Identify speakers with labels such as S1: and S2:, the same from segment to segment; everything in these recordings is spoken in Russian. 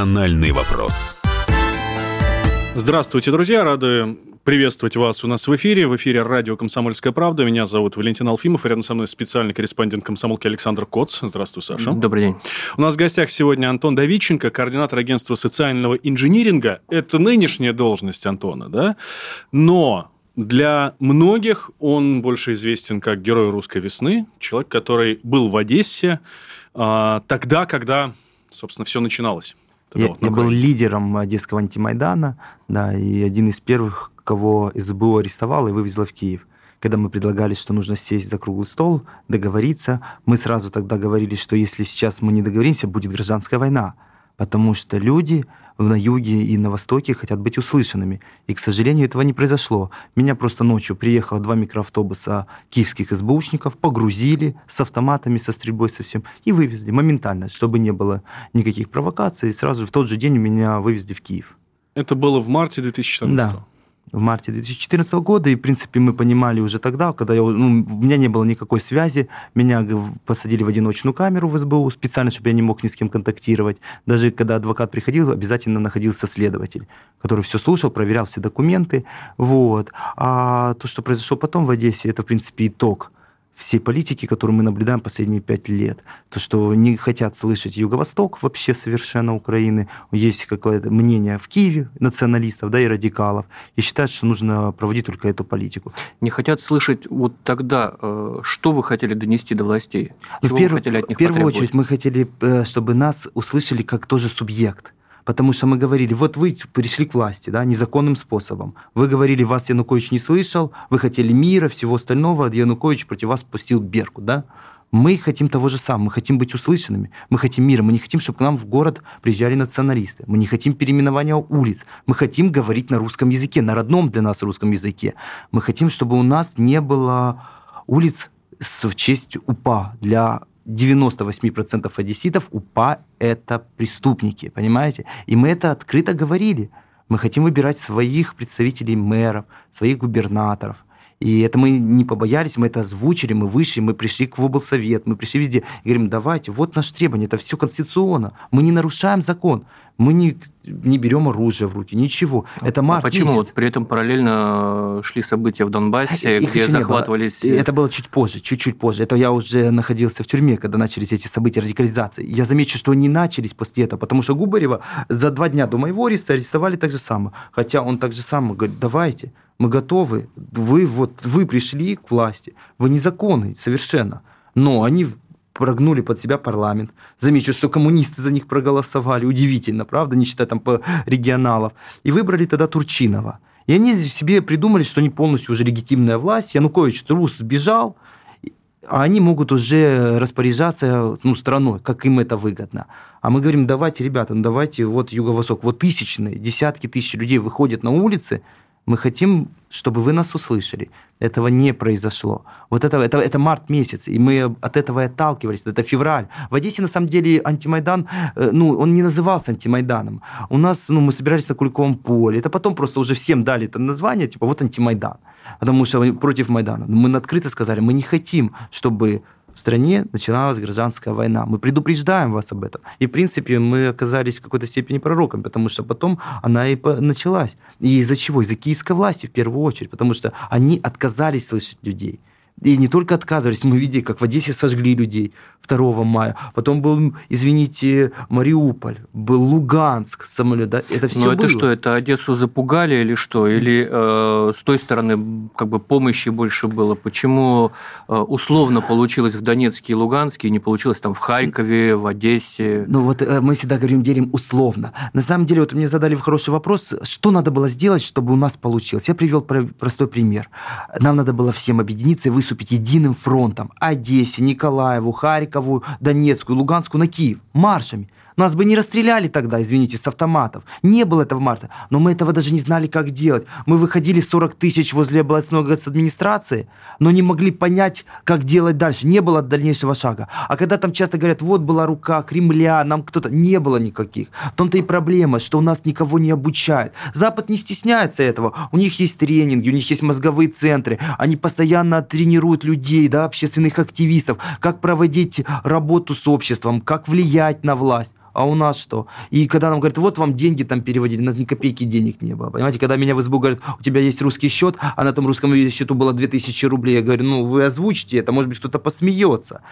S1: «Национальный вопрос».
S2: Здравствуйте, друзья. Рады приветствовать вас у нас в эфире. В эфире радио «Комсомольская правда». Меня зовут Валентин Алфимов. Рядом со мной специальный корреспондент комсомолки Александр Коц. Здравствуй, Саша.
S3: Добрый день.
S2: У нас в гостях сегодня Антон Давиченко, координатор агентства социального инжиниринга. Это нынешняя должность Антона, да? Но для многих он больше известен как герой русской весны, человек, который был в Одессе а, тогда, когда, собственно, все начиналось.
S3: Я, вот, я был лидером Одесского антимайдана, да, и один из первых, кого СБУ арестовал и вывезла в Киев. Когда мы предлагали, что нужно сесть за круглый стол, договориться, мы сразу тогда говорили, что если сейчас мы не договоримся, будет гражданская война потому что люди на юге и на востоке хотят быть услышанными. И, к сожалению, этого не произошло. Меня просто ночью приехало два микроавтобуса киевских СБУшников, погрузили с автоматами, со стрельбой, со всем, и вывезли моментально, чтобы не было никаких провокаций. И сразу в тот же день меня вывезли в Киев.
S2: Это было в марте 2014
S3: Да в марте 2014 года, и, в принципе, мы понимали уже тогда, когда я, ну, у меня не было никакой связи, меня посадили в одиночную камеру в СБУ специально, чтобы я не мог ни с кем контактировать. Даже когда адвокат приходил, обязательно находился следователь, который все слушал, проверял все документы. Вот. А то, что произошло потом в Одессе, это, в принципе, итог всей политики, которую мы наблюдаем последние пять лет. То, что не хотят слышать Юго-Восток вообще совершенно Украины. Есть какое-то мнение в Киеве националистов да, и радикалов. И считают, что нужно проводить только эту политику.
S4: Не хотят слышать вот тогда, э, что вы хотели донести до властей?
S3: Ну, Чего в, перв... вы хотели от них в первую потребовать? очередь мы хотели, э, чтобы нас услышали как тоже субъект Потому что мы говорили, вот вы пришли к власти, да, незаконным способом. Вы говорили, вас Янукович не слышал, вы хотели мира, всего остального, а Янукович против вас спустил Берку, да. Мы хотим того же самого, мы хотим быть услышанными, мы хотим мира, мы не хотим, чтобы к нам в город приезжали националисты, мы не хотим переименования улиц, мы хотим говорить на русском языке, на родном для нас русском языке. Мы хотим, чтобы у нас не было улиц в честь УПА для 98% одесситов УПА – это преступники, понимаете? И мы это открыто говорили. Мы хотим выбирать своих представителей мэров, своих губернаторов – и это мы не побоялись, мы это озвучили, мы вышли, мы пришли к облсовет, мы пришли везде. И говорим, давайте, вот наше требование, это все конституционно. Мы не нарушаем закон, мы не, не берем оружие в руки, ничего. Это март
S4: а почему
S3: месяц.
S4: вот при этом параллельно шли события в Донбассе, Их где захватывались...
S3: Это было чуть позже, чуть-чуть позже. Это я уже находился в тюрьме, когда начались эти события радикализации. Я замечу, что они начались после этого, потому что Губарева за два дня до моего ареста арестовали так же самое. Хотя он так же самое говорит, давайте, мы готовы, вы, вот, вы пришли к власти, вы незаконны совершенно, но они прогнули под себя парламент. Замечу, что коммунисты за них проголосовали. Удивительно, правда, не считая там по регионалов. И выбрали тогда Турчинова. И они себе придумали, что они полностью уже легитимная власть. Янукович трус сбежал, а они могут уже распоряжаться ну, страной, как им это выгодно. А мы говорим, давайте, ребята, ну давайте, вот Юго-Восток, вот тысячные, десятки тысяч людей выходят на улицы, мы хотим, чтобы вы нас услышали. Этого не произошло. Вот это, это, это март месяц, и мы от этого и отталкивались. Это февраль. В Одессе, на самом деле, антимайдан, э, ну, он не назывался антимайданом. У нас, ну, мы собирались на Куликовом поле. Это потом просто уже всем дали это название, типа, вот антимайдан. Потому что против Майдана. Мы открыто сказали, мы не хотим, чтобы в стране начиналась гражданская война. Мы предупреждаем вас об этом. И, в принципе, мы оказались в какой-то степени пророком, потому что потом она и началась. И из-за чего? Из-за киевской власти в первую очередь, потому что они отказались слышать людей. И не только отказывались, мы видели, как в Одессе сожгли людей 2 мая. Потом был, извините, Мариуполь, был Луганск, самолет. Да? Это все
S4: Но
S3: это
S4: что, это Одессу запугали или что? Или э, с той стороны как бы помощи больше было? Почему э, условно получилось в Донецке и Луганске, не получилось там в Харькове, в Одессе?
S3: Ну вот э, мы всегда говорим, делим условно. На самом деле, вот мне задали хороший вопрос, что надо было сделать, чтобы у нас получилось. Я привел простой пример. Нам надо было всем объединиться и выступить единым фронтом Одессе, Николаеву, Харькову, Донецкую, Луганскую на Киев маршами. Нас бы не расстреляли тогда, извините, с автоматов. Не было этого марта. Но мы этого даже не знали, как делать. Мы выходили 40 тысяч возле областной администрации, но не могли понять, как делать дальше. Не было дальнейшего шага. А когда там часто говорят, вот была рука Кремля, нам кто-то... Не было никаких. В том-то и проблема, что у нас никого не обучают. Запад не стесняется этого. У них есть тренинги, у них есть мозговые центры. Они постоянно тренируют людей, да, общественных активистов, как проводить работу с обществом, как влиять на власть. А у нас что? И когда нам говорят, вот вам деньги там переводили, у нас ни копейки денег не было. Понимаете, когда меня в СБУ говорят, у тебя есть русский счет, а на этом русском счету было 2000 рублей, я говорю, ну вы озвучите это, может быть кто-то посмеется.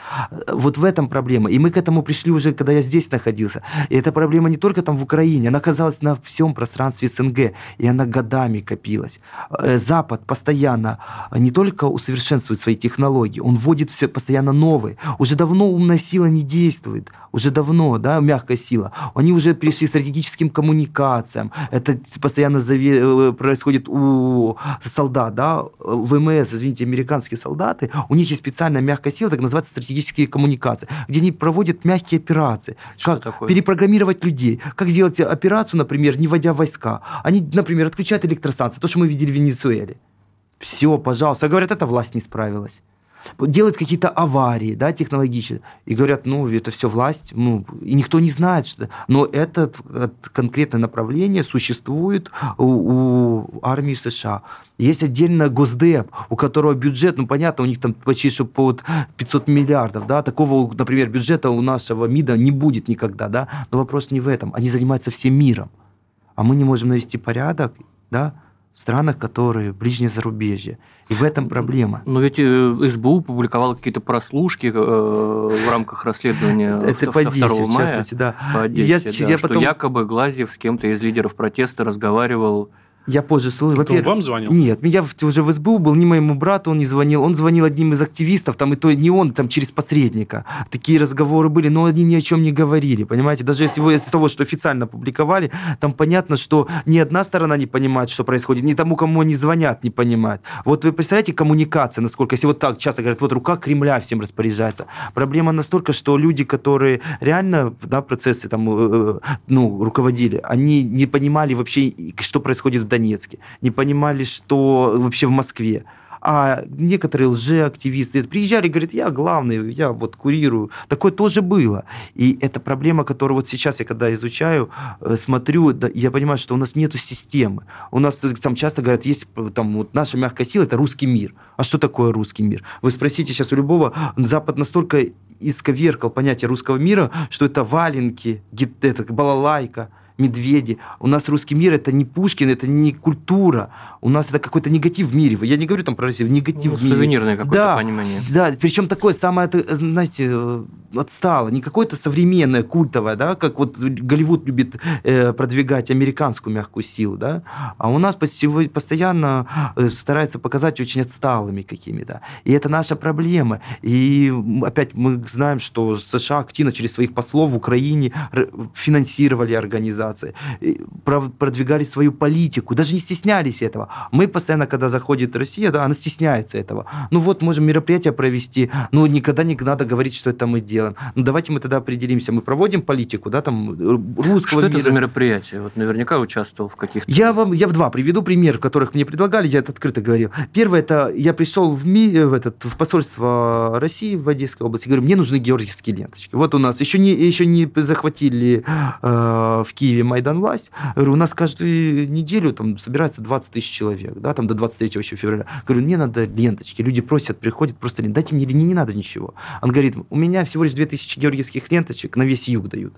S3: Вот в этом проблема. И мы к этому пришли уже, когда я здесь находился. И эта проблема не только там в Украине, она оказалась на всем пространстве СНГ, и она годами копилась. Э, Запад постоянно не только усовершенствует свои технологии, он вводит все постоянно новые. Уже давно умная сила не действует уже давно, да, мягкая сила, они уже перешли к стратегическим коммуникациям. Это постоянно э, происходит у солдат, да, ВМС, извините, американские солдаты, у них есть специальная мягкая сила, так называется стратегические коммуникации, где они проводят мягкие операции.
S4: Что
S3: как
S4: такое?
S3: перепрограммировать людей, как сделать операцию, например, не вводя войска. Они, например, отключают электростанции, то, что мы видели в Венесуэле. Все, пожалуйста. Говорят, эта власть не справилась делают какие-то аварии, да, технологические, и говорят, ну, это все власть, ну, и никто не знает, что... Но это конкретное направление существует у, у армии США. Есть отдельно Госдеп, у которого бюджет, ну, понятно, у них там почти что под 500 миллиардов, да, такого, например, бюджета у нашего МИДа не будет никогда, да, но вопрос не в этом, они занимаются всем миром, а мы не можем навести порядок, да, странах, которые ближнее зарубежье. И в этом проблема.
S4: Но ведь э, СБУ публиковала какие-то прослушки э, в рамках расследования
S3: Это по 10, 2 мая, в частности, да.
S4: По Одессе, я, да, я что потом... якобы Глазьев с кем-то из лидеров протеста разговаривал
S3: я позже слышал.
S2: Это он вам звонил?
S3: Нет, я уже в СБУ был, ни моему брату он не звонил. Он звонил одним из активистов, там и то не он, там через посредника. Такие разговоры были, но они ни о чем не говорили, понимаете? Даже если вы из того, что официально публиковали, там понятно, что ни одна сторона не понимает, что происходит, ни тому, кому они звонят, не понимает. Вот вы представляете, коммуникация, насколько, если вот так часто говорят, вот рука Кремля всем распоряжается. Проблема настолько, что люди, которые реально, да, процессы там, э, э, ну, руководили, они не понимали вообще, что происходит в Донецке, не понимали, что вообще в Москве. А некоторые лжеактивисты приезжали и говорят, я главный, я вот курирую. Такое тоже было. И это проблема, которую вот сейчас я когда изучаю, э, смотрю, я понимаю, что у нас нет системы. У нас там часто говорят, есть там вот наша мягкая сила, это русский мир. А что такое русский мир? Вы спросите сейчас у любого, Запад настолько исковеркал понятие русского мира, что это валенки, это балалайка, медведи. У нас русский мир это не Пушкин, это не культура. У нас это какой-то негатив в мире. Я не говорю там про Россию, негатив
S4: ну,
S3: в мире.
S4: Сувенирное какое-то
S3: да,
S4: понимание.
S3: Да, причем такое самое, знаете, отстало. Не какое-то современное, культовое, да, как вот Голливуд любит э, продвигать американскую мягкую силу, да, а у нас постоянно э, старается показать очень отсталыми какими-то. И это наша проблема. И опять мы знаем, что США активно через своих послов в Украине финансировали организации, продвигали свою политику, даже не стеснялись этого. Мы постоянно, когда заходит Россия, да, она стесняется этого. Ну вот, можем мероприятие провести, ну никогда не надо говорить, что это мы делаем. Ну давайте мы тогда определимся, мы проводим политику, да, там, русского
S4: Что
S3: мира.
S4: это за мероприятие? Вот наверняка участвовал в каких-то...
S3: Я вам, я в два приведу пример, которых мне предлагали, я это открыто говорил. Первое, это я пришел в, ми, в, этот, в посольство России в Одесской области, говорю, мне нужны георгиевские ленточки. Вот у нас еще не, еще не захватили э, в Киеве Майдан власть. Говорю, у нас каждую неделю там собирается 20 тысяч человек, да, там до 23 еще февраля. Говорю, мне надо ленточки. Люди просят, приходят, просто дайте мне, не, не надо ничего. Он говорит, у меня всего лишь 2000 георгиевских ленточек на весь юг дают.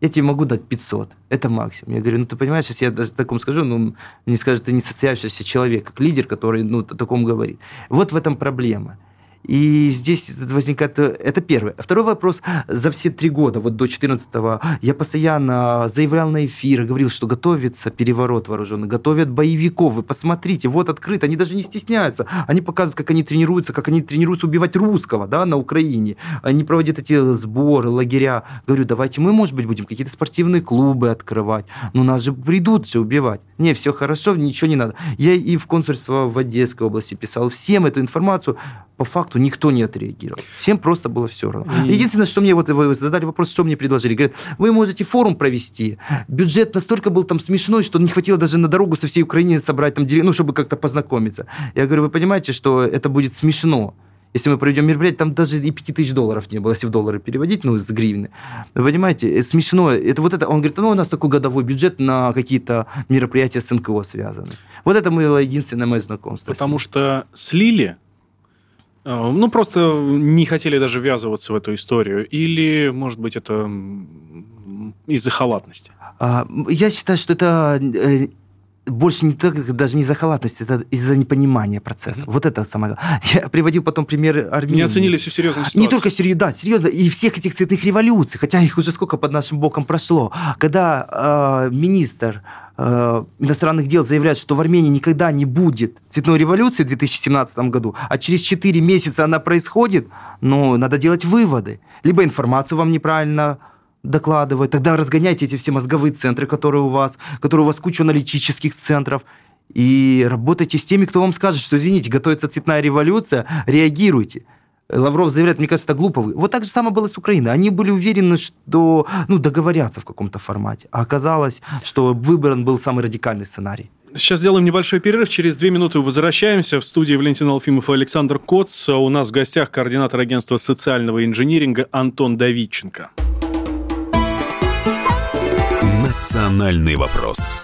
S3: Я тебе могу дать 500. Это максимум. Я говорю, ну ты понимаешь, если я даже таком скажу, ну мне скажут, ты не состоявшийся человек, как лидер, который ну, о таком говорит. Вот в этом проблема. И здесь возникает... Это первое. Второй вопрос. За все три года, вот до 14-го, я постоянно заявлял на эфир, говорил, что готовится переворот вооруженный, готовят боевиков. Вы посмотрите, вот открыто, они даже не стесняются. Они показывают, как они тренируются, как они тренируются убивать русского да, на Украине. Они проводят эти сборы, лагеря. Говорю, давайте мы, может быть, будем какие-то спортивные клубы открывать. Но нас же придут же убивать. Не, все хорошо, ничего не надо. Я и в консульство в Одесской области писал всем эту информацию по факту никто не отреагировал. Всем просто было все равно. Mm. Единственное, что мне вот вы задали вопрос, что мне предложили. Говорят, вы можете форум провести. Бюджет настолько был там смешной, что не хватило даже на дорогу со всей Украины собрать там, ну, чтобы как-то познакомиться. Я говорю, вы понимаете, что это будет смешно. Если мы проведем мероприятие, там даже и 5 тысяч долларов не было, если в доллары переводить, ну, с гривны. Вы понимаете, смешно. Это вот это, он говорит, ну, у нас такой годовой бюджет на какие-то мероприятия с НКО связаны. Вот это было единственное мое знакомство.
S2: Потому что слили ну, просто не хотели даже ввязываться в эту историю. Или, может быть, это из-за халатности?
S3: А, я считаю, что это э, больше не так, даже не из-за халатности, это из-за непонимания процесса. Mm-hmm. Вот это самое главное. Я приводил потом пример Армении.
S2: Не оценили всю серьезность ситуации.
S3: Не только серьезно, да, серьезно. И всех этих цветных революций, хотя их уже сколько под нашим боком прошло. Когда э, министр иностранных дел заявляет, что в Армении никогда не будет цветной революции в 2017 году, а через 4 месяца она происходит, ну, надо делать выводы. Либо информацию вам неправильно докладывать, тогда разгоняйте эти все мозговые центры, которые у вас, которые у вас куча аналитических центров, и работайте с теми, кто вам скажет, что, извините, готовится цветная революция, реагируйте. Лавров заявляет, мне кажется, это глупо. Вот так же самое было с Украиной. Они были уверены, что ну, договорятся в каком-то формате. А оказалось, что выбран был самый радикальный сценарий.
S2: Сейчас сделаем небольшой перерыв. Через две минуты возвращаемся. В студии Валентин Алфимов и Александр Коц. У нас в гостях координатор агентства социального инжиниринга Антон Давидченко.
S1: Национальный вопрос.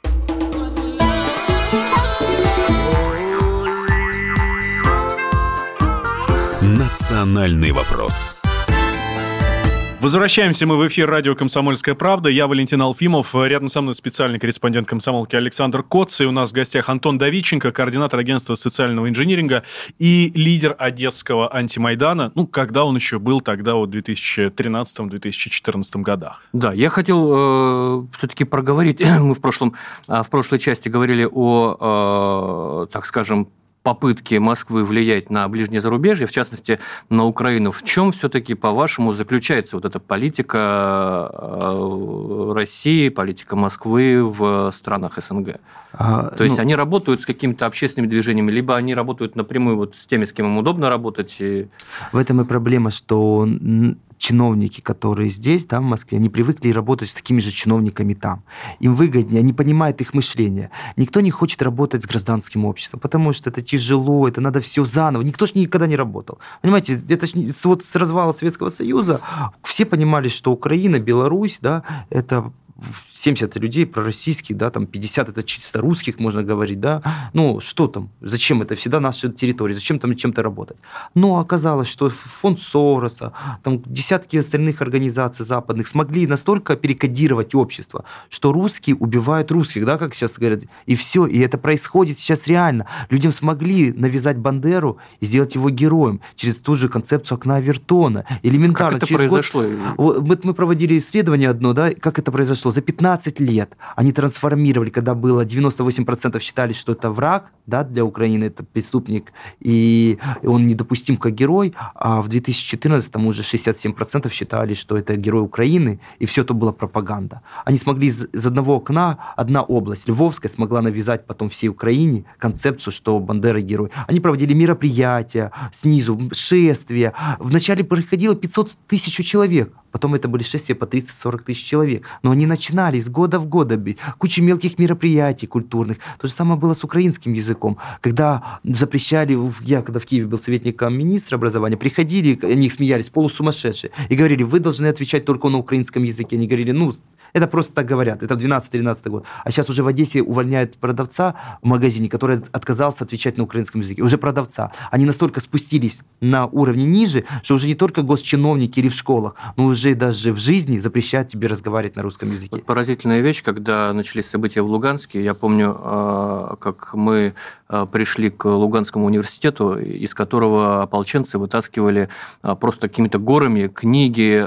S1: Национальный вопрос.
S2: Возвращаемся мы в эфир радио «Комсомольская правда». Я Валентин Алфимов. Рядом со мной специальный корреспондент комсомолки Александр Коц. И у нас в гостях Антон Давиченко, координатор агентства социального инжиниринга и лидер одесского антимайдана. Ну, когда он еще был тогда, вот в 2013-2014 годах.
S4: Да, я хотел э, все-таки проговорить. Мы в, прошлом, э, в прошлой части говорили о, э, так скажем, попытки Москвы влиять на ближнее зарубежье, в частности, на Украину. В чем все-таки, по-вашему, заключается вот эта политика э, России, политика Москвы в странах СНГ? А, То есть ну, они работают с какими-то общественными движениями, либо они работают напрямую вот с теми, с кем им удобно работать? И...
S3: В этом и проблема, что чиновники, которые здесь, да, в Москве, они привыкли работать с такими же чиновниками там. Им выгоднее, они понимают их мышление. Никто не хочет работать с гражданским обществом, потому что это тяжело, это надо все заново. Никто же никогда не работал. Понимаете, это вот с развала Советского Союза все понимали, что Украина, Беларусь, да, это 70 людей пророссийских, да, там 50 это чисто русских, можно говорить, да. Ну, что там? Зачем это? Всегда наша территория. Зачем там чем-то работать? Но оказалось, что фонд Сороса, там десятки остальных организаций западных смогли настолько перекодировать общество, что русские убивают русских, да, как сейчас говорят. И все. И это происходит сейчас реально. Людям смогли навязать Бандеру и сделать его героем через ту же концепцию окна Авертона. Элементарно.
S4: Как это произошло?
S3: Год... Вот мы проводили исследование одно, да, как это произошло. За 15 15 лет они трансформировали, когда было 98% считали, что это враг да, для Украины, это преступник, и он недопустим как герой, а в 2014 уже 67% считали, что это герой Украины, и все это была пропаганда. Они смогли из, из одного окна, одна область, Львовская, смогла навязать потом всей Украине концепцию, что Бандера герой. Они проводили мероприятия снизу, шествия. Вначале приходило 500 тысяч человек, Потом это были шествия по 30-40 тысяч человек. Но они начинали с года в год. Куча мелких мероприятий культурных. То же самое было с украинским языком. Когда запрещали, я когда в Киеве был советником министра образования, приходили, они смеялись, полусумасшедшие, и говорили, вы должны отвечать только на украинском языке. Они говорили, ну, это просто так говорят. Это в 12-13 год. А сейчас уже в Одессе увольняют продавца в магазине, который отказался отвечать на украинском языке. Уже продавца. Они настолько спустились на уровне ниже, что уже не только госчиновники или в школах, но уже даже в жизни запрещают тебе разговаривать на русском языке. Вот
S4: поразительная вещь, когда начались события в Луганске. Я помню, а, как мы а, пришли к Луганскому университету, из которого ополченцы вытаскивали а, просто какими-то горами книги,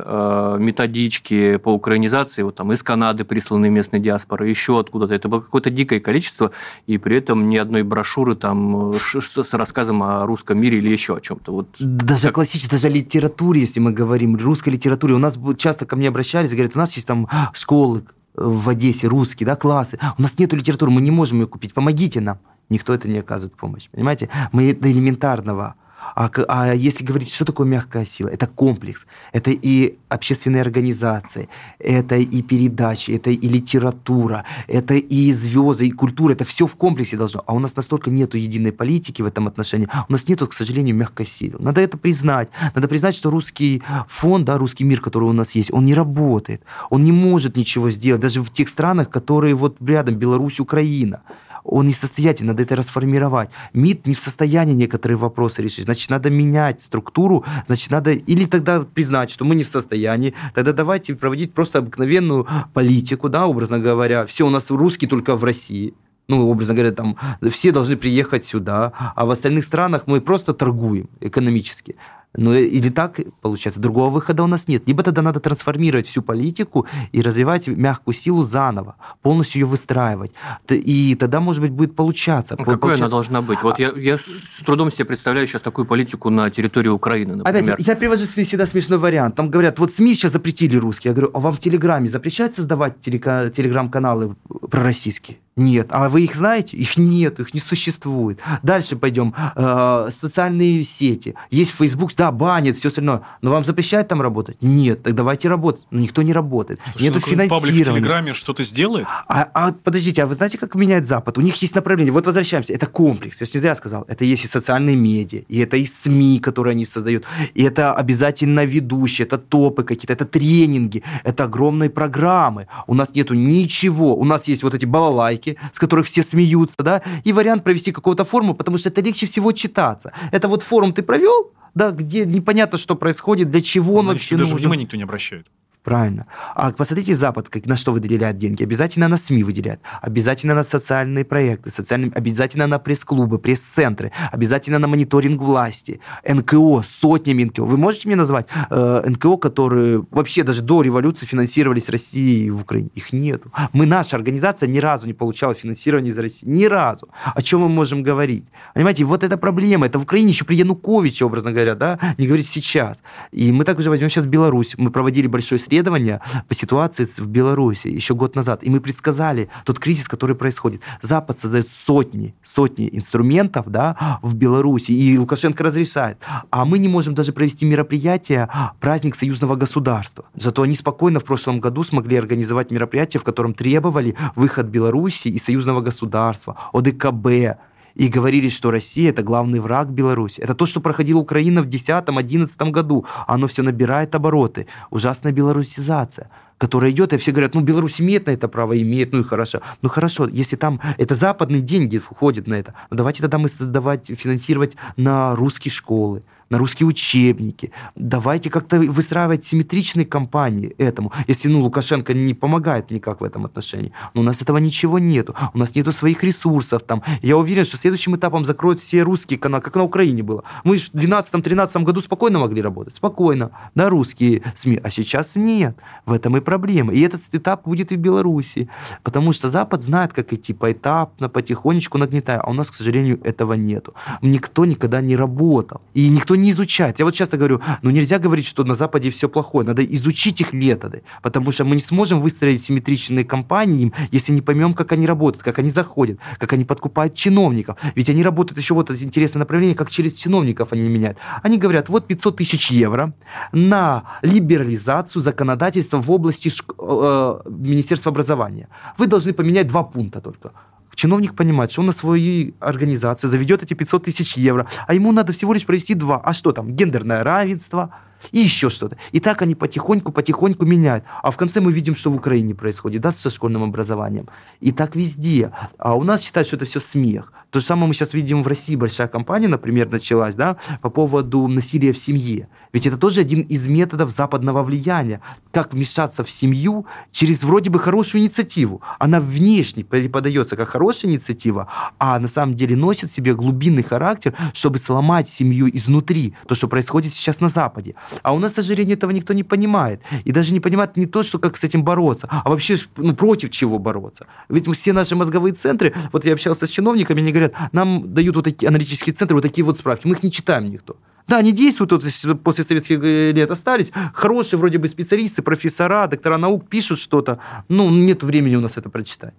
S4: методички по украинизации, вот там из Канады присланы местные диаспоры, еще откуда-то. Это было какое-то дикое количество, и при этом ни одной брошюры там с рассказом о русском мире или еще о чем-то. Вот
S3: даже как... классической, даже литературе, если мы говорим, русской литературе. У нас часто ко мне обращались, говорят, у нас есть там школы в Одессе, русские, да, классы. У нас нет литературы, мы не можем ее купить, помогите нам. Никто это не оказывает помощь, понимаете? Мы до элементарного а, а если говорить, что такое мягкая сила? Это комплекс. Это и общественные организации, это и передачи, это и литература, это и звезды, и культура. Это все в комплексе должно. А у нас настолько нету единой политики в этом отношении. У нас нету, к сожалению, мягкой силы. Надо это признать. Надо признать, что русский фонд, да, русский мир, который у нас есть, он не работает. Он не может ничего сделать. Даже в тех странах, которые вот рядом, Беларусь, Украина он несостоятельный, надо это расформировать. МИД не в состоянии некоторые вопросы решить. Значит, надо менять структуру, значит, надо или тогда признать, что мы не в состоянии, тогда давайте проводить просто обыкновенную политику, да, образно говоря. Все у нас русские только в России ну, образно говоря, там, все должны приехать сюда, а в остальных странах мы просто торгуем экономически. Ну, или так получается. Другого выхода у нас нет. Либо тогда надо трансформировать всю политику и развивать мягкую силу заново, полностью ее выстраивать. И тогда, может быть, будет получаться.
S4: Ну, какой получаться... она должна быть? Вот я, я с трудом себе представляю сейчас такую политику на территории Украины, например.
S3: Опять, я привожу всегда смешной вариант. Там говорят, вот СМИ сейчас запретили русские. Я говорю, а вам в Телеграме запрещают создавать телеграм-каналы пророссийские? Нет. А вы их знаете? Их нет, их не существует. Дальше пойдем. Э, социальные сети. Есть Facebook, да, банит, все остальное. Но вам запрещают там работать? Нет. Так давайте работать. Но никто не работает.
S2: Слушай, Нету ну, финансирования. Паблик в Телеграме что-то сделает?
S3: А, а подождите, а вы знаете, как меняет Запад? У них есть направление. Вот возвращаемся. Это комплекс. Я же не зря сказал. Это есть и социальные медиа, и это и СМИ, которые они создают, и это обязательно ведущие, это топы какие-то, это тренинги, это огромные программы. У нас нету ничего. У нас есть вот эти балалайки, ролики, с которых все смеются, да, и вариант провести какую-то форму, потому что это легче всего читаться. Это вот форум ты провел, да, где непонятно, что происходит, для чего он вообще
S2: даже нужен. внимания никто не обращает.
S3: Правильно. А посмотрите Запад, как, на что выделяют деньги. Обязательно на СМИ выделяют. Обязательно на социальные проекты. Социальные, обязательно на пресс-клубы, пресс-центры. Обязательно на мониторинг власти. НКО, сотнями НКО. Вы можете мне назвать э, НКО, которые вообще даже до революции финансировались Россией в Украине? Их нету. Мы, наша организация ни разу не получала финансирование из России. Ни разу. О чем мы можем говорить? Понимаете, вот это проблема. Это в Украине еще при Януковиче, образно говоря, да? Не говорить сейчас. И мы также возьмем сейчас Беларусь. Мы проводили большой средство исследования по ситуации в Беларуси еще год назад, и мы предсказали тот кризис, который происходит. Запад создает сотни, сотни инструментов да, в Беларуси, и Лукашенко разрешает. А мы не можем даже провести мероприятие, праздник союзного государства. Зато они спокойно в прошлом году смогли организовать мероприятие, в котором требовали выход Беларуси из союзного государства, ОДКБ, и говорили, что Россия это главный враг Беларуси. Это то, что проходила Украина в 2010-2011 году. Оно все набирает обороты. Ужасная белорусизация которая идет, и все говорят, ну, Беларусь имеет на это право, имеет, ну и хорошо. Ну хорошо, если там это западные деньги входят на это, ну давайте тогда мы создавать, финансировать на русские школы, на русские учебники. Давайте как-то выстраивать симметричные кампании этому. Если ну, Лукашенко не помогает никак в этом отношении. Но у нас этого ничего нету. У нас нету своих ресурсов там. Я уверен, что следующим этапом закроют все русские каналы, как на Украине было. Мы в 2012-2013 году спокойно могли работать. Спокойно. Да, русские СМИ. А сейчас нет. В этом и проблема. И этот этап будет и в Беларуси. Потому что Запад знает, как идти поэтапно, потихонечку нагнетая. А у нас, к сожалению, этого нету. Никто никогда не работал. И никто никто не изучает. Я вот часто говорю, ну нельзя говорить, что на Западе все плохое, надо изучить их методы, потому что мы не сможем выстроить симметричные компании, если не поймем, как они работают, как они заходят, как они подкупают чиновников. Ведь они работают еще вот это интересное направление, как через чиновников они меняют. Они говорят, вот 500 тысяч евро на либерализацию законодательства в области шк- э, Министерства образования. Вы должны поменять два пункта только чиновник понимает, что он на своей организации заведет эти 500 тысяч евро, а ему надо всего лишь провести два. А что там? Гендерное равенство и еще что-то. И так они потихоньку-потихоньку меняют. А в конце мы видим, что в Украине происходит, да, со школьным образованием. И так везде. А у нас считают, что это все смех. То же самое мы сейчас видим в России. Большая кампания, например, началась, да, по поводу насилия в семье. Ведь это тоже один из методов западного влияния. Как вмешаться в семью через вроде бы хорошую инициативу. Она внешне преподается как хорошая инициатива, а на самом деле носит в себе глубинный характер, чтобы сломать семью изнутри. То, что происходит сейчас на Западе. А у нас, к сожалению, этого никто не понимает. И даже не понимает не то, что как с этим бороться, а вообще ну, против чего бороться. Ведь все наши мозговые центры, вот я общался с чиновниками, они говорят, нам дают вот такие аналитические центры, вот такие вот справки, мы их не читаем никто. Да, они действуют, вот, после советских э, лет остались. Хорошие вроде бы специалисты, профессора, доктора наук пишут что-то. Ну, нет времени у нас это прочитать.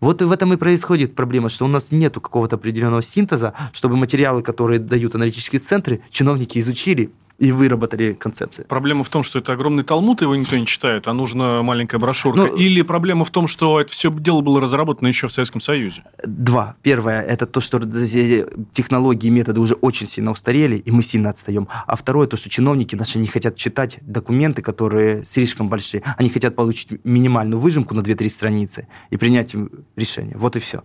S3: Вот в этом и происходит проблема, что у нас нет какого-то определенного синтеза, чтобы материалы, которые дают аналитические центры, чиновники изучили и выработали концепции.
S2: Проблема в том, что это огромный талмуд, его никто не читает, а нужна маленькая брошюрка. Ну, Или проблема в том, что это все дело было разработано еще в Советском Союзе?
S3: Два. Первое – это то, что технологии и методы уже очень сильно устарели, и мы сильно отстаем. А второе – то, что чиновники наши не хотят читать документы, которые слишком большие. Они хотят получить минимальную выжимку на 2-3 страницы и принять решение. Вот и все.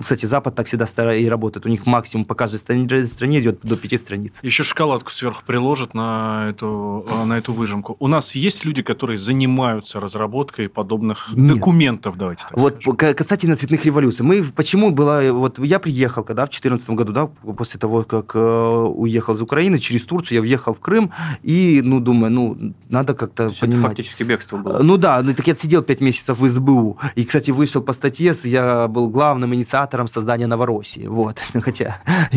S3: Кстати, Запад так всегда и работает. У них максимум по каждой стране, стране идет до пяти страниц.
S2: Еще шоколадку сверху приложат на эту, э, на эту выжимку. У нас есть люди, которые занимаются разработкой подобных Нет. документов, давайте так
S3: Вот скажем. касательно цветных революций. Мы, почему было... Вот я приехал, когда в 2014 году, да, после того, как э, уехал из Украины, через Турцию я въехал в Крым, и, ну, думаю, ну, надо как-то понимать.
S4: Это фактически бегство было.
S3: Ну да, ну, так я сидел пять месяцев в СБУ. И, кстати, вышел по статье, я был главным инициатором инициатором создания Новороссии. Вот. Хотя,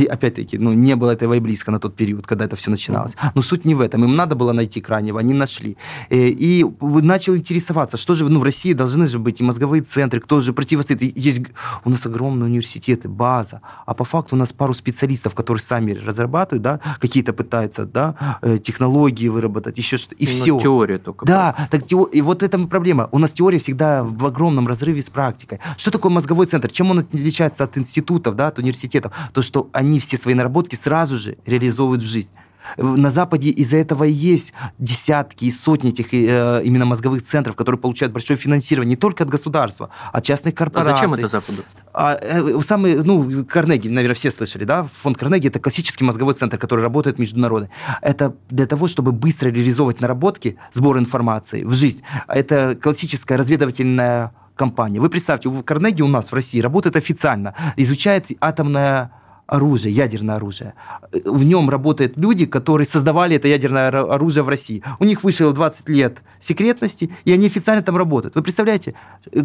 S3: опять-таки, ну, не было этого и близко на тот период, когда это все начиналось. Но суть не в этом. Им надо было найти крайнего, они нашли. Э, и начал интересоваться, что же, ну, в России должны же быть и мозговые центры, кто же противостоит. Есть у нас огромные университеты, база, а по факту у нас пару специалистов, которые сами разрабатывают, да, какие-то пытаются, да, э, технологии выработать, еще что-то, и
S4: ну,
S3: все.
S4: Теория только.
S3: Да, так, и вот это проблема. У нас теория всегда в огромном разрыве с практикой. Что такое мозговой центр? Чем он отличается отличается от институтов, да, от университетов, то, что они все свои наработки сразу же реализовывают в жизнь. На Западе из-за этого и есть десятки и сотни этих э, именно мозговых центров, которые получают большое финансирование не только от государства, а от частных корпораций.
S4: А зачем это Западу?
S3: А, э, самый, ну, Карнеги, наверное, все слышали, да? Фонд Карнеги – это классический мозговой центр, который работает международно. Это для того, чтобы быстро реализовывать наработки, сбор информации в жизнь. Это классическая разведывательная компания. Вы представьте, в Карнеги у нас в России работает официально, изучает атомное оружие, ядерное оружие. В нем работают люди, которые создавали это ядерное оружие в России. У них вышло 20 лет секретности, и они официально там работают. Вы представляете,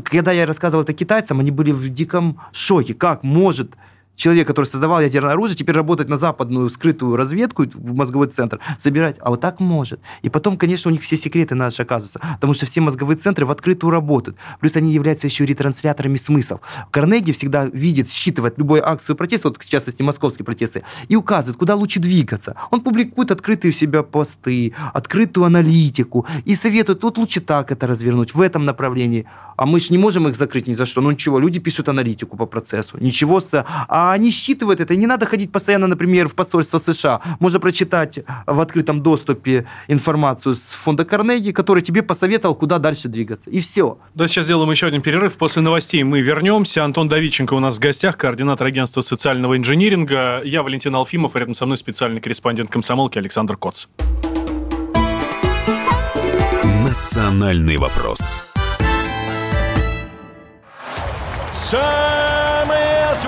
S3: когда я рассказывал это китайцам, они были в диком шоке. Как может человек, который создавал ядерное оружие, теперь работать на западную скрытую разведку, в мозговой центр, собирать. А вот так может. И потом, конечно, у них все секреты наши оказываются, потому что все мозговые центры в открытую работают. Плюс они являются еще ретрансляторами смыслов. Карнеги всегда видит, считывает любой акцию протеста, вот в частности московские протесты, и указывает, куда лучше двигаться. Он публикует открытые у себя посты, открытую аналитику и советует, вот лучше так это развернуть, в этом направлении. А мы же не можем их закрыть ни за что. Ну ничего, люди пишут аналитику по процессу. Ничего, а они считывают это. И не надо ходить постоянно, например, в посольство США. Можно прочитать в открытом доступе информацию с фонда Карнеги, который тебе посоветовал, куда дальше двигаться. И все.
S2: Да, сейчас сделаем еще один перерыв. После новостей мы вернемся. Антон Давиченко у нас в гостях, координатор агентства социального инжиниринга. Я Валентин Алфимов, рядом со мной специальный корреспондент комсомолки Александр Коц.
S1: Национальный вопрос.
S5: Самые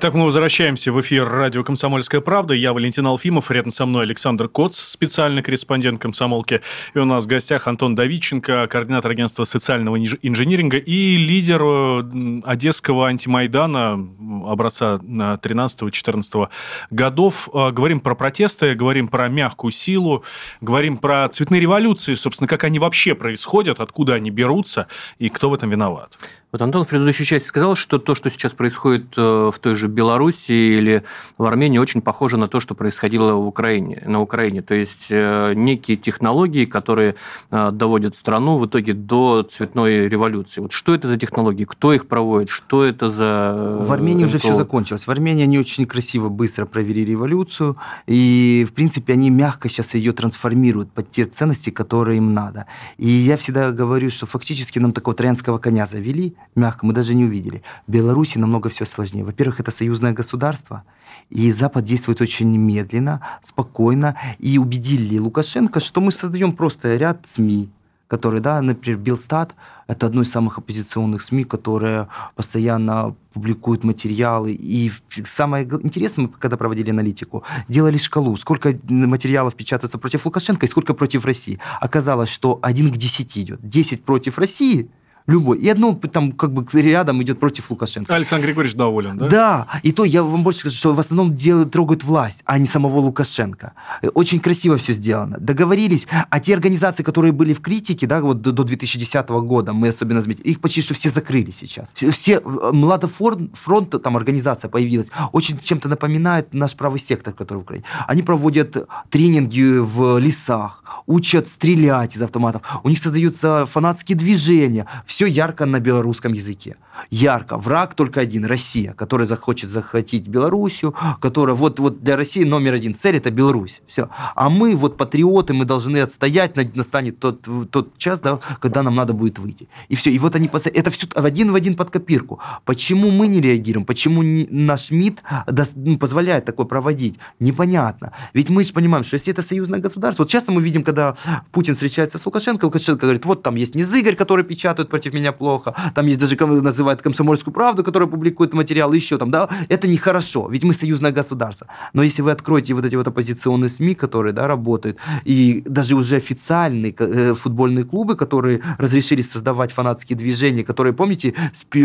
S2: Итак, мы возвращаемся в эфир радио «Комсомольская правда». Я Валентин Алфимов, рядом со мной Александр Коц, специальный корреспондент «Комсомолки». И у нас в гостях Антон Давиченко, координатор агентства социального инжиниринга и лидер э, одесского антимайдана образца 13-14 годов. Э, говорим про протесты, говорим про мягкую силу, говорим про цветные революции, собственно, как они вообще происходят, откуда они берутся и кто в этом виноват.
S4: Вот Антон в предыдущей части сказал, что то, что сейчас происходит э, в той же Белоруссии или в Армении очень похоже на то, что происходило в Украине, на Украине. То есть э, некие технологии, которые э, доводят страну в итоге до цветной революции. Вот что это за технологии, кто их проводит, что это за...
S3: В Армении МКО? уже все закончилось. В Армении они очень красиво, быстро провели революцию, и, в принципе, они мягко сейчас ее трансформируют под те ценности, которые им надо. И я всегда говорю, что фактически нам такого троянского коня завели, мягко, мы даже не увидели. В Беларуси намного все сложнее. Во-первых, это союзное государство, и Запад действует очень медленно, спокойно, и убедили Лукашенко, что мы создаем просто ряд СМИ, которые, да, например, Белстат, это одно из самых оппозиционных СМИ, которые постоянно публикуют материалы. И самое интересное, мы когда проводили аналитику, делали шкалу, сколько материалов печатается против Лукашенко и сколько против России. Оказалось, что один к 10 идет. 10 против России, любой. И одно там как бы рядом идет против Лукашенко.
S2: Александр Григорьевич доволен, да?
S3: Да. И то я вам больше скажу, что в основном делают, трогают власть, а не самого Лукашенко. Очень красиво все сделано. Договорились. А те организации, которые были в критике, да, вот до 2010 года, мы особенно заметили, их почти что все закрыли сейчас. Все, Младофронт, фронт, там организация появилась, очень чем-то напоминает наш правый сектор, который в Украине. Они проводят тренинги в лесах, учат стрелять из автоматов. У них создаются фанатские движения. Все ярко на белорусском языке ярко. Враг только один – Россия, которая захочет захватить Белоруссию, которая вот, вот для России номер один цель – это Беларусь. Все. А мы, вот патриоты, мы должны отстоять, настанет тот, тот час, да, когда нам надо будет выйти. И все. И вот они, это все один в один под копирку. Почему мы не реагируем? Почему не, наш МИД ну, позволяет такое проводить? Непонятно. Ведь мы же понимаем, что если это союзное государство, вот часто мы видим, когда Путин встречается с Лукашенко, Лукашенко говорит, вот там есть Незыгорь, который печатает против меня плохо, там есть даже, называют называет комсомольскую правду, которая публикует материалы, еще там, да, это нехорошо, ведь мы союзное государство. Но если вы откроете вот эти вот оппозиционные СМИ, которые, да, работают, и даже уже официальные э, футбольные клубы, которые разрешили создавать фанатские движения, которые, помните,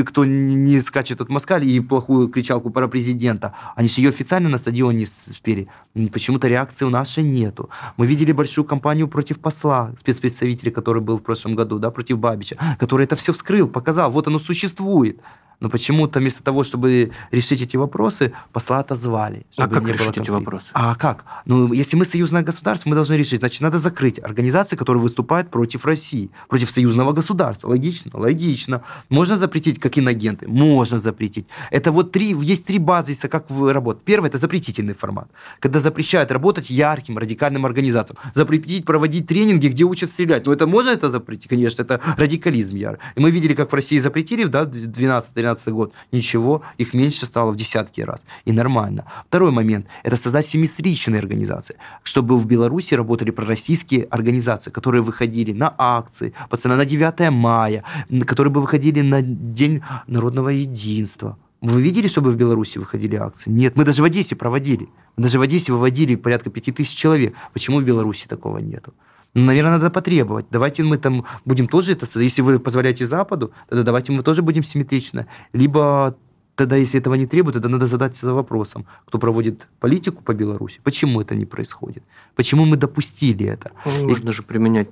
S3: кто не скачет от Москали и плохую кричалку про президента, они же ее официально на стадионе спели. Почему-то реакции у нашей нету. Мы видели большую кампанию против посла, спецпредставителя, который был в прошлом году, да, против Бабича, который это все вскрыл, показал, вот оно существует. Но почему-то вместо того, чтобы решить эти вопросы, посла отозвали.
S4: А как решить эти вопросы?
S3: А как? Ну, если мы союзное государство, мы должны решить. Значит, надо закрыть организации, которые выступают против России, против союзного государства. Логично? Логично. Можно запретить как инагенты? Можно запретить. Это вот три, есть три базиса, как работать. Первое – это запретительный формат. Когда запрещают работать ярким, радикальным организациям. Запретить проводить тренинги, где учат стрелять. Ну, это можно это запретить? Конечно, это радикализм ярый. И мы видели, как в России запретили, да, 12-13 2013 год, ничего, их меньше стало в десятки раз. И нормально. Второй момент – это создать симметричные организации, чтобы в Беларуси работали пророссийские организации, которые выходили на акции, пацаны, на 9 мая, которые бы выходили на День народного единства. Вы видели, чтобы в Беларуси выходили акции? Нет. Мы даже в Одессе проводили. Мы даже в Одессе выводили порядка 5000 человек. Почему в Беларуси такого нету? Наверное, надо потребовать. Давайте мы там будем тоже это... Если вы позволяете Западу, тогда давайте мы тоже будем симметрично. Либо тогда, если этого не требуют, тогда надо задаться вопросом, кто проводит политику по Беларуси, почему это не происходит, почему мы допустили это.
S4: Ну, можно И... же применять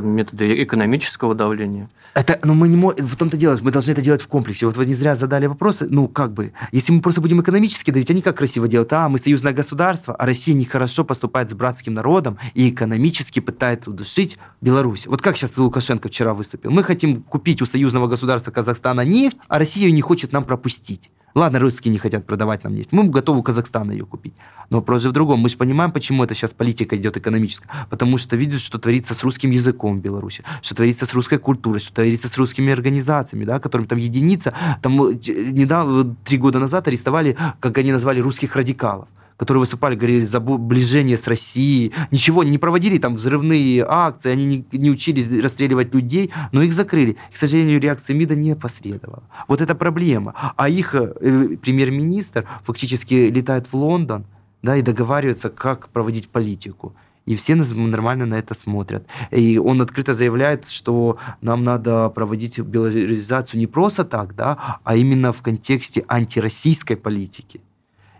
S4: методы экономического давления.
S3: Это, но мы не можем, в том-то дело, мы должны это делать в комплексе. Вот вы не зря задали вопросы, ну, как бы, если мы просто будем экономически давить, они как красиво делают, а, мы союзное государство, а Россия нехорошо поступает с братским народом и экономически пытается удушить Беларусь. Вот как сейчас Лукашенко вчера выступил. Мы хотим купить у союзного государства Казахстана нефть, а Россия не хочет нам пропустить. Ладно, русские не хотят продавать нам нефть. Мы готовы у Казахстана ее купить. Но вопрос же в другом. Мы же понимаем, почему это сейчас политика идет экономическая. Потому что видят, что творится с русским языком в Беларуси, что творится с русской культурой, что творится с русскими организациями, да, которым там единица. Там э, недавно, три года назад арестовали, как они назвали, русских радикалов которые выступали, говорили за ближение с Россией. Ничего, не проводили там взрывные акции, они не, не учились расстреливать людей, но их закрыли. К сожалению, реакция МИДа не последовала. Вот это проблема. А их э, премьер-министр фактически летает в Лондон да, и договаривается, как проводить политику. И все нормально на это смотрят. И он открыто заявляет, что нам надо проводить белоризацию не просто так, да, а именно в контексте антироссийской политики.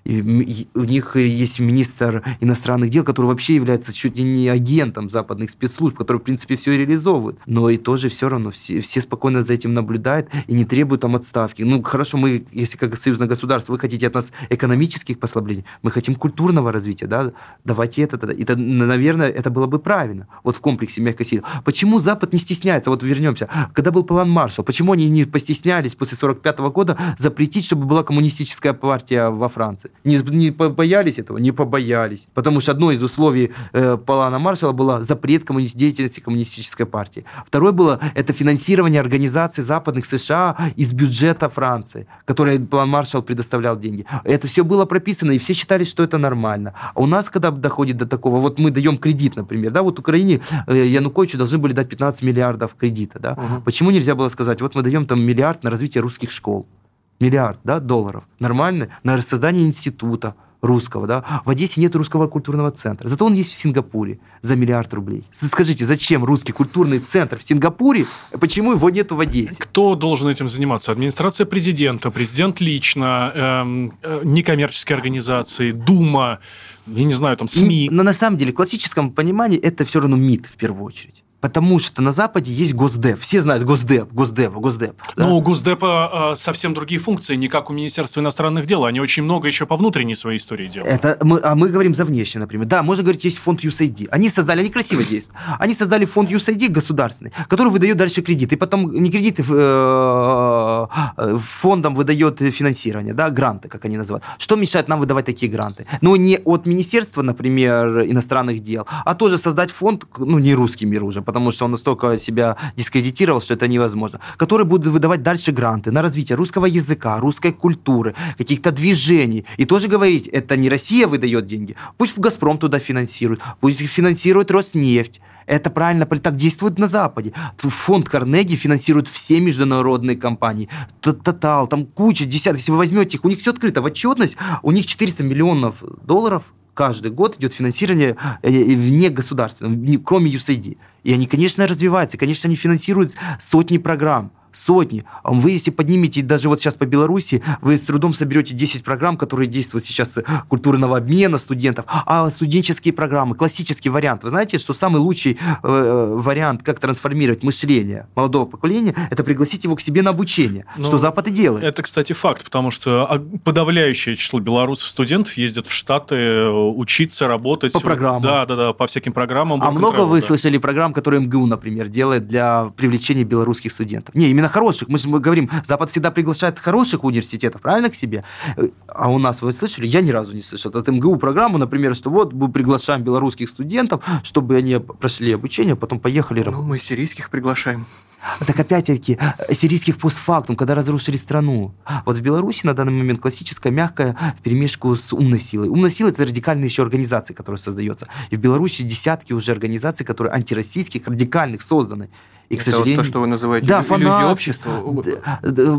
S3: И и у них есть министр иностранных дел, который вообще является чуть ли не агентом западных спецслужб, который, в принципе, все реализовывает. Но и тоже все равно все, все спокойно за этим наблюдают и не требуют там отставки. Ну, хорошо, мы, если как союзное государство, вы хотите от нас экономических послаблений, мы хотим культурного развития, да, давайте это тогда. Это, наверное, это было бы правильно, вот в комплексе мягкой силы. Почему Запад не стесняется, вот вернемся, когда был план Маршалл, почему они не постеснялись после 45 года запретить, чтобы была коммунистическая партия во Франции? Не, не побоялись этого? Не побоялись. Потому что одно из условий э, плана Маршалла было запрет коммуни- деятельности коммунистической партии. Второе было это финансирование организаций западных США из бюджета Франции, который план Маршалл предоставлял деньги. Это все было прописано, и все считали, что это нормально. А у нас, когда доходит до такого, вот мы даем кредит, например, да, вот Украине э, Януковичу должны были дать 15 миллиардов кредита, да.
S4: Мгм.
S3: Почему нельзя было сказать, вот мы даем там миллиард на развитие русских школ, миллиард, да, долларов, нормально, на создание института русского, да. В Одессе нет русского культурного центра, зато он есть в Сингапуре за миллиард рублей. Скажите, зачем русский культурный центр в Сингапуре, почему его нету в Одессе?
S2: Кто должен этим заниматься? Администрация президента, президент лично, эм, э, некоммерческие организации, Дума, я не знаю, там СМИ.
S3: Но на самом деле, в классическом понимании это все равно МИД в первую очередь. Потому что на Западе есть Госдеп. Все знают Госдеп, Госдеп, Госдеп. да?
S2: Но у Госдепа э, совсем другие функции, не как у Министерства иностранных дел. Они очень много еще по внутренней своей истории делают.
S3: Это мы, а мы говорим за внешнее, например. Да, можно говорить, есть фонд USAID. Они создали, они красиво действуют. Они создали фонд USAID государственный, который выдает дальше кредиты. И потом не кредиты, э, э, фондом выдает финансирование, да, гранты, как они называют. Что мешает нам выдавать такие гранты? Ну, не от Министерства, например, иностранных дел, а тоже создать фонд, ну, не русский мир уже, потому что он настолько себя дискредитировал, что это невозможно, который будет выдавать дальше гранты на развитие русского языка, русской культуры, каких-то движений. И тоже говорить, это не Россия выдает деньги, пусть «Газпром» туда финансирует, пусть финансирует «Роснефть», это правильно, так действует на Западе. Фонд Карнеги финансирует все международные компании. Тотал, там куча, десяток. Если вы возьмете их, у них все открыто. В отчетность у них 400 миллионов долларов каждый год идет финансирование э, э, вне государственного, кроме USAID. И они, конечно, развиваются, конечно, они финансируют сотни программ. Сотни. Вы, если поднимете даже вот сейчас по Беларуси, вы с трудом соберете 10 программ, которые действуют сейчас э, культурного обмена студентов, а студенческие программы, классический вариант. Вы знаете, что самый лучший э, вариант, как трансформировать мышление молодого поколения, это пригласить его к себе на обучение,
S2: Ну,
S3: что Запад и делает.
S2: Это, кстати, факт, потому что а, подавляющее число белорусов студентов ездят в Штаты э, учиться, работать.
S3: По программам.
S2: Да, да, да, по всяким программам.
S3: А много вы слышали программ, которые МГУ, например, делает для привлечения белорусских студентов? Не, именно хороших. Мы же говорим, Запад всегда приглашает хороших университетов, правильно, к себе? Э, А у нас, вы слышали? Я ни разу не слышал. От МГУ программу, например, что вот мы приглашаем белорусских студентов, чтобы они прошли обучение, а потом поехали
S4: Ну, мы сирийских приглашаем.
S3: Так опять-таки, э, сирийских постфактум, когда разрушили страну. Вот в Беларуси на данный момент классическая, мягкая, в перемешку с умной силой. Умная сила – это радикальные еще организации, которые создаются. И в Беларуси десятки уже организаций, которые антироссийских, радикальных созданы. И, к
S4: Это вот
S3: сожалению...
S4: то, что вы называете
S3: Да,
S4: иллю-
S3: фанаты.
S4: иллюзией общества.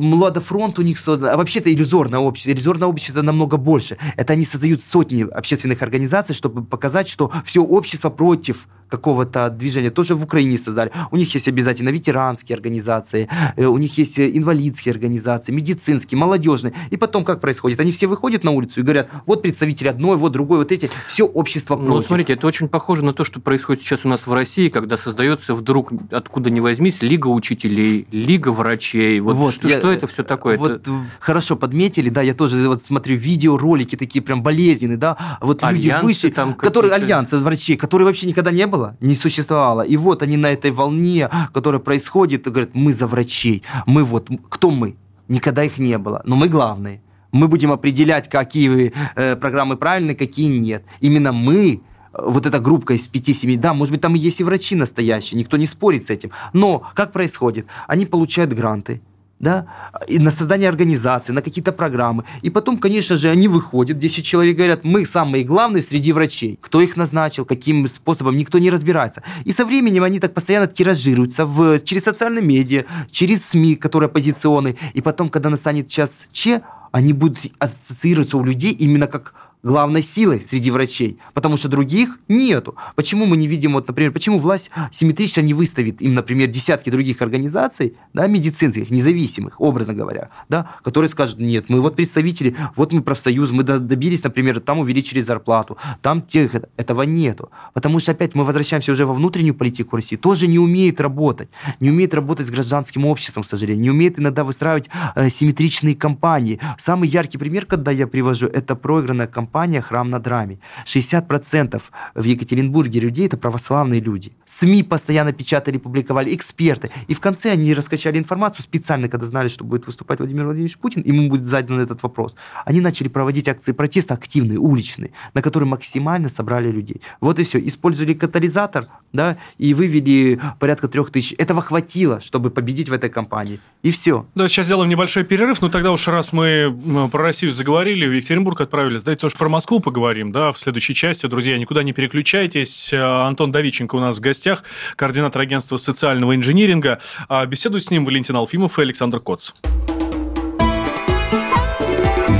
S3: Младофронт у них создан. А вообще-то иллюзорное общество. Иллюзорное общество намного больше. Это они создают сотни общественных организаций, чтобы показать, что все общество против какого-то движения. Тоже в Украине создали. У них есть обязательно ветеранские организации, э, у них есть э, инвалидские организации, медицинские, молодежные. И потом как происходит? Они все выходят на улицу и говорят, вот представитель одной, вот другой, вот эти. Все общество против.
S4: Ну, смотрите, это очень похоже на то, что происходит сейчас у нас в России, когда создается вдруг, откуда ни возьмись, Лига учителей, Лига врачей. Вот,
S3: Вот,
S4: что,
S3: я-
S4: что это все такое?
S3: Вот
S4: Это
S3: хорошо подметили, да, я тоже вот смотрю видеоролики такие прям болезненные, да, вот люди
S4: Альянсы
S3: вышли,
S4: там
S3: которые альянсы врачей, которые вообще никогда не было, не существовало, и вот они на этой волне, которая происходит, и говорят, мы за врачей, мы вот, кто мы? Никогда их не было, но мы главные. Мы будем определять, какие э, программы правильные, какие нет. Именно мы вот эта группа из 5-7, да, может быть, там и есть и врачи настоящие, никто не спорит с этим. Но как происходит? Они получают гранты, да, и на создание организации, на какие-то программы. И потом, конечно же, они выходят, 10 человек говорят, мы самые главные среди врачей. Кто их назначил, каким способом, никто не разбирается. И со временем они так постоянно тиражируются в, через социальные медиа, через СМИ, которые оппозиционные. И потом, когда настанет час Че, они будут ассоциироваться у людей именно как главной силой среди врачей, потому что других нету. Почему мы не видим, вот, например, почему власть симметрично не выставит им, например, десятки других организаций, да, медицинских, независимых, образно говоря, да, которые скажут, нет, мы вот представители, вот мы профсоюз, мы добились, например, там увеличили зарплату, там тех, этого нету. Потому что опять мы возвращаемся уже во внутреннюю политику России, тоже не умеет работать, не умеет работать с гражданским обществом, к сожалению, не умеет иногда выстраивать э, симметричные кампании. Самый яркий пример, когда я привожу, это проигранная кампания «Храм на драме». 60% в Екатеринбурге людей – это православные люди. СМИ постоянно печатали, публиковали, эксперты. И в конце они раскачали информацию специально, когда знали, что будет выступать Владимир Владимирович Путин, ему будет задан этот вопрос. Они начали проводить акции протеста активные, уличные, на которые максимально собрали людей. Вот и все. Использовали катализатор, да, и вывели порядка трех тысяч. Этого хватило, чтобы победить в этой кампании. И все.
S2: Да, сейчас сделаем небольшой перерыв, но тогда уж раз мы про Россию заговорили, в Екатеринбург отправились, давайте тоже про Москву поговорим, да, в следующей части. Друзья, никуда не переключайтесь. Антон Давиченко у нас в гостях, координатор агентства социального инжиниринга. А беседуют с ним Валентин Алфимов и Александр Коц.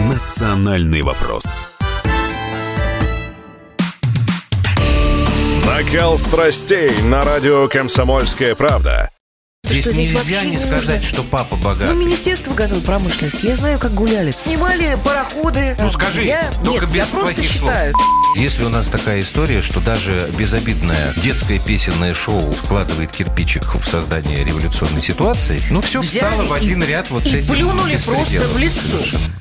S1: Национальный вопрос.
S5: Накал страстей на радио «Комсомольская правда».
S6: Здесь, что, здесь нельзя не сказать, нет. что папа богатый.
S7: Ну, Министерство газовой промышленности, я знаю, как гуляли. Снимали пароходы.
S6: Ну, скажи,
S7: я...
S6: только
S7: нет,
S6: без
S7: я
S6: плохих
S7: считаю.
S6: слов. Если у нас такая история, что даже безобидное детское песенное шоу вкладывает кирпичик в создание революционной ситуации, ну, все
S7: Взяли
S6: встало в один ряд вот
S7: и
S6: с этим
S7: плюнули просто в лицо.
S6: Совершенно.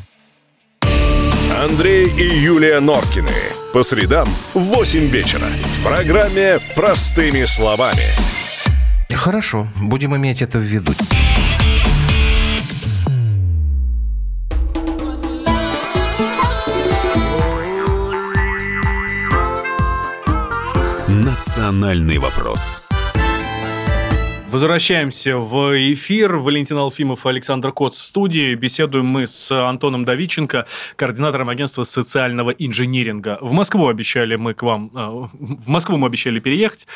S5: Андрей и Юлия Норкины. По средам в 8 вечера. В программе «Простыми словами».
S6: Хорошо, будем иметь это в виду.
S1: Национальный вопрос.
S2: Возвращаемся в эфир. Валентин Алфимов и Александр Коц в студии. Беседуем мы с Антоном Давиченко, координатором агентства социального инжиниринга. В Москву обещали мы к вам... Э, в Москву мы обещали переехать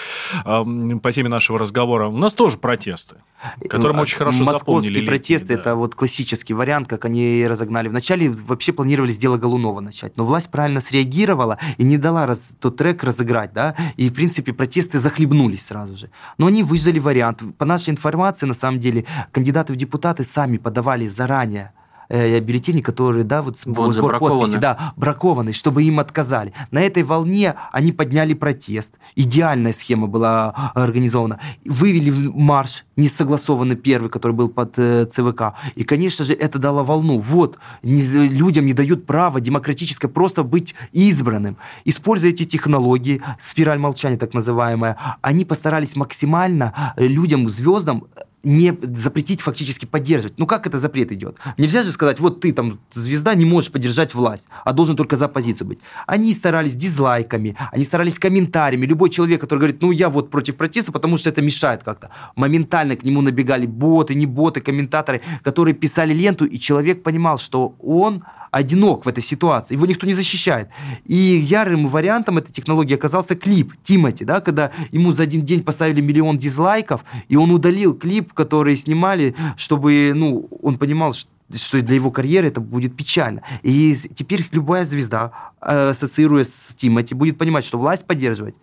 S2: э, по теме нашего разговора. У нас тоже протесты, которые мы очень хорошо
S3: Московские
S2: запомнили. летние,
S3: протесты
S2: да.
S3: это вот классический вариант, как они разогнали. Вначале вообще планировали с дела Голунова начать, но власть правильно среагировала и не дала раз, тот трек разыграть, да, и в принципе протесты захлебнулись сразу же. Но они выждали вариант. По нашей информации, на самом деле, кандидаты в депутаты сами подавали заранее э, бюллетени, которые, да, вот,
S4: Вот,
S3: сбор подписи, да, бракованные, чтобы им отказали. На этой волне они подняли протест. Идеальная схема была организована. Вывели в марш, не согласованный первый, который был под э, ЦВК. И, конечно же, это дало волну. Вот, не- людям не дают права демократическое просто быть избранным. Используя эти технологии, спираль молчания так называемая, они постарались максимально э, людям, звездам, не запретить фактически поддерживать. Ну как это запрет идет? Нельзя же сказать, вот ты там звезда не можешь поддержать власть, а должен только за оппозицию быть. Они старались дизлайками, они старались комментариями. Любой человек, который говорит, ну я вот против протеста, потому что это мешает как-то. Моментально к нему набегали боты, не боты, комментаторы, которые писали ленту, и человек понимал, что он одинок в этой ситуации, его никто не защищает. И ярым вариантом этой технологии оказался клип Тимати, да, когда ему за один день поставили миллион дизлайков, и он удалил клип, который снимали, чтобы, ну, он понимал, что что для его карьеры это будет печально. И теперь любая звезда, э, ассоциируясь с Тимати, будет понимать, что власть поддерживать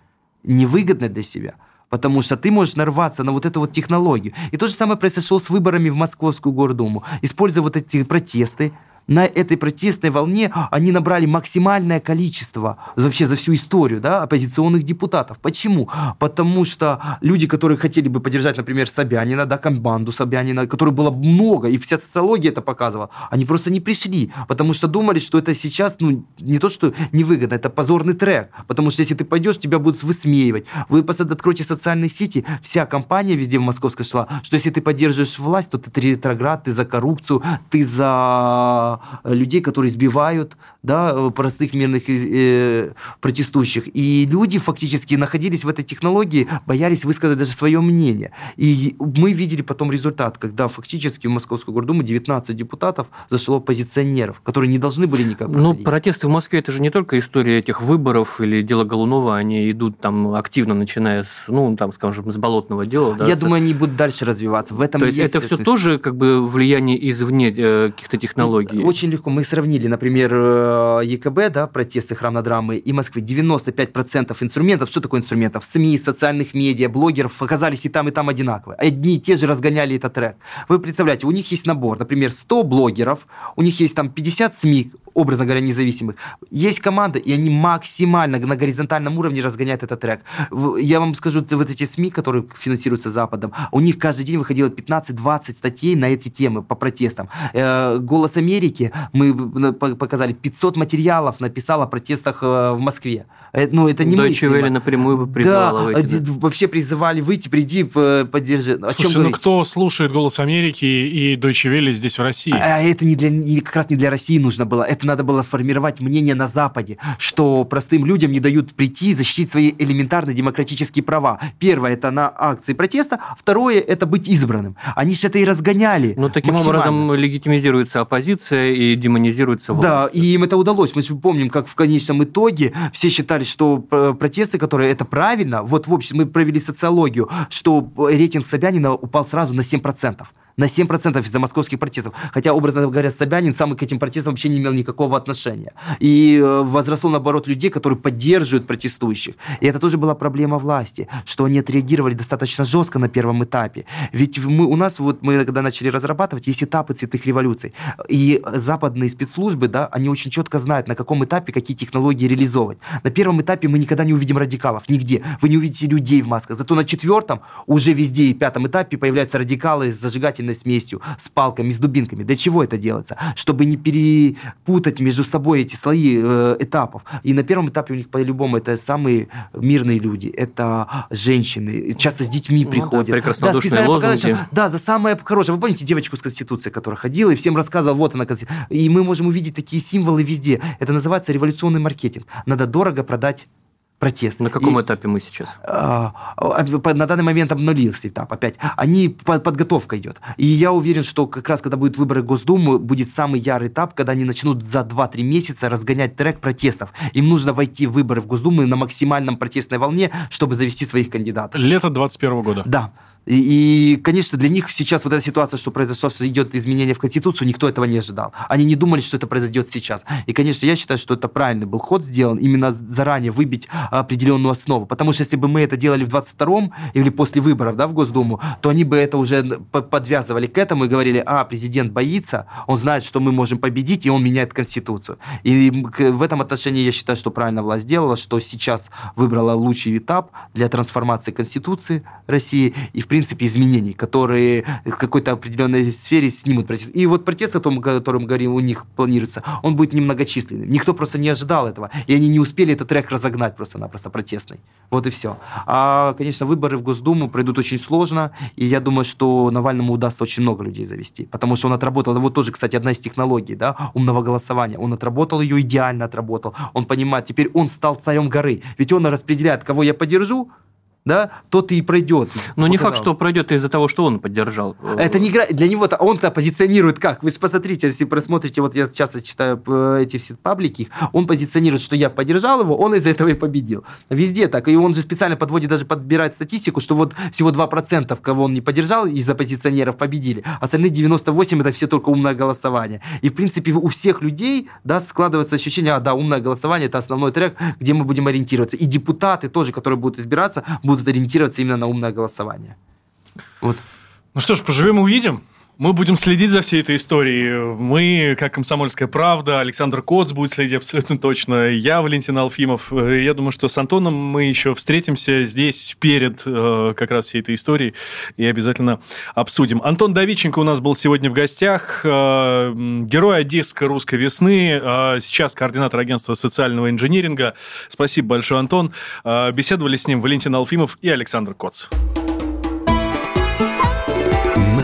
S3: невыгодно для себя. Потому что ты можешь нарваться на вот эту вот технологию. И то же самое произошло с выборами в Московскую Гордуму. Используя вот эти протесты, на этой протестной волне они набрали максимальное количество вообще за всю историю да, оппозиционных депутатов. Почему? Потому что люди, которые хотели бы поддержать, например, Собянина, да, команду Собянина, которой было много, и вся социология это показывала, они просто не пришли, потому что думали, что это сейчас ну, не то, что невыгодно, это позорный трек. Потому что если ты пойдешь, тебя будут высмеивать. Вы откройте социальные сети, вся компания везде в Московской шла, что если ты поддерживаешь власть, то ты ретроград, ты за коррупцию, ты за людей, которые избивают да, э, простых мирных э, протестующих. И люди фактически находились в этой технологии, боялись высказать даже свое мнение. И мы видели потом результат, когда фактически в Московскую Гордуму 19 депутатов зашло оппозиционеров, которые не должны были никак
S4: Ну,
S3: проходить.
S4: протесты в Москве это же не только история этих выборов или дела Голунова, они идут там активно, начиная с, ну, там, скажем, с болотного дела. да,
S3: Я
S4: с-
S3: думаю, они будут дальше развиваться. В этом
S4: То есть это
S3: то
S4: все тоже как бы влияние извне э, каких-то технологий.
S3: очень легко. Мы сравнили, например, э, ЕКБ, да, протесты храмнодрамы и Москвы. 95% инструментов, что такое инструментов? СМИ, социальных медиа, блогеров оказались и там, и там одинаковые. Одни и те же разгоняли этот трек. Вы представляете, у них есть набор, например, 100 блогеров, у них есть там 50 СМИ, образно говоря, независимых. Есть команда, и они максимально на горизонтальном уровне разгоняют этот трек. Я вам скажу, вот эти СМИ, которые финансируются Западом, у них каждый день выходило 15-20 статей на эти темы по протестам. Э, «Голос Америки» мы показали 500 материалов написал о протестах э, в Москве.
S4: Э, ну, это не Deutsche Welle напрямую бы призывала
S3: да, выйти. Да, вообще призывали выйти, приди, поддержи.
S2: О Слушай, ну кто слушает «Голос Америки» и Deutsche Welle здесь, в России?
S3: А, а это не для, как раз не для России нужно было. Это надо было формировать мнение на Западе, что простым людям не дают прийти и защитить свои элементарные демократические права. Первое – это на акции протеста. Второе – это быть избранным. Они же это и разгоняли.
S4: Ну, таким образом легитимизируется оппозиция и демонизируется власть.
S3: Да, и им это удалось. Мы помним, как в конечном итоге все считали, что протесты, которые это правильно, вот в общем мы провели социологию, что рейтинг Собянина упал сразу на 7% на 7% из-за московских протестов. Хотя, образно говоря, Собянин сам к этим протестам вообще не имел никакого отношения. И э, возросло, наоборот, людей, которые поддерживают протестующих. И это тоже была проблема власти, что они отреагировали достаточно жестко на первом этапе. Ведь мы, у нас, вот мы когда начали разрабатывать, есть этапы цветных революций. И западные спецслужбы, да, они очень четко знают, на каком этапе какие технологии реализовывать. На первом этапе мы никогда не увидим радикалов, нигде. Вы не увидите людей в масках. Зато на четвертом, уже везде и пятом этапе появляются радикалы с зажигательными зажигательной смесью, с палками, с дубинками. Для чего это делается? Чтобы не перепутать между собой эти слои э, этапов. И на первом этапе у них по-любому это самые мирные люди, это женщины, часто с детьми ну, приходят. Да,
S4: прекраснодушные да, лозунги.
S3: Да, за самое хорошее. Вы помните девочку с Конституции, которая ходила и всем рассказывала, вот она Конституция. И мы можем увидеть такие символы везде. Это называется революционный маркетинг. Надо дорого продать протест.
S4: На каком и, этапе мы сейчас?
S3: А, на данный момент обнулился этап опять. Они, подготовка идет. И я уверен, что как раз когда будут выборы Госдумы, будет самый ярый этап, когда они начнут за 2-3 месяца разгонять трек протестов. Им нужно войти в выборы в Госдуму на максимальном протестной волне, чтобы завести своих кандидатов.
S2: Лето 21 года.
S3: Да. И, и, конечно, для них сейчас вот эта ситуация, что произошло, что идет изменение в Конституцию, никто этого не ожидал. Они не думали, что это произойдет сейчас. И, конечно, я считаю, что это правильный был ход сделан, именно заранее выбить определенную основу. Потому что если бы мы это делали в 22-м или после выборов да, в Госдуму, то они бы это уже подвязывали к этому и говорили, а, президент боится, он знает, что мы можем победить, и он меняет Конституцию. И в этом отношении я считаю, что правильно власть сделала, что сейчас выбрала лучший этап для трансформации Конституции России и, в принципе, изменений, которые в какой-то определенной сфере снимут протест. И вот протест, о том, о котором говорим, у них планируется, он будет немногочисленным. Никто просто не ожидал этого. И они не успели этот трек разогнать просто-напросто протестный. Вот и все. А, конечно, выборы в Госдуму пройдут очень сложно, и я думаю, что Навальному удастся очень много людей завести, потому что он отработал, вот тоже, кстати, одна из технологий, да, умного голосования, он отработал ее, идеально отработал, он понимает, теперь он стал царем горы, ведь он распределяет, кого я поддержу, да, тот и пройдет.
S4: Но не факт, что пройдет из-за того, что он поддержал.
S3: Это не игра... Для него-то он-то позиционирует как? Вы посмотрите, если просмотрите, вот я часто читаю э, эти все паблики, он позиционирует, что я поддержал его, он из-за этого и победил. Везде так. И он же специально подводит, даже подбирает статистику, что вот всего 2% кого он не поддержал из оппозиционеров победили. Остальные 98% это все только умное голосование. И, в принципе, у всех людей, да, складывается ощущение, а, да, умное голосование это основной трек, где мы будем ориентироваться. И депутаты тоже, которые будут избираться, будут будут ориентироваться именно на умное голосование. Вот.
S2: Ну что ж, поживем увидим. Мы будем следить за всей этой историей. Мы, как «Комсомольская правда», Александр Коц будет следить абсолютно точно, я, Валентин Алфимов. Я думаю, что с Антоном мы еще встретимся здесь перед э, как раз всей этой историей и обязательно обсудим. Антон Давиченко у нас был сегодня в гостях, э, герой Одесской русской весны, э, сейчас координатор агентства социального инжиниринга. Спасибо большое, Антон. Э, беседовали с ним Валентин Алфимов и Александр Коц.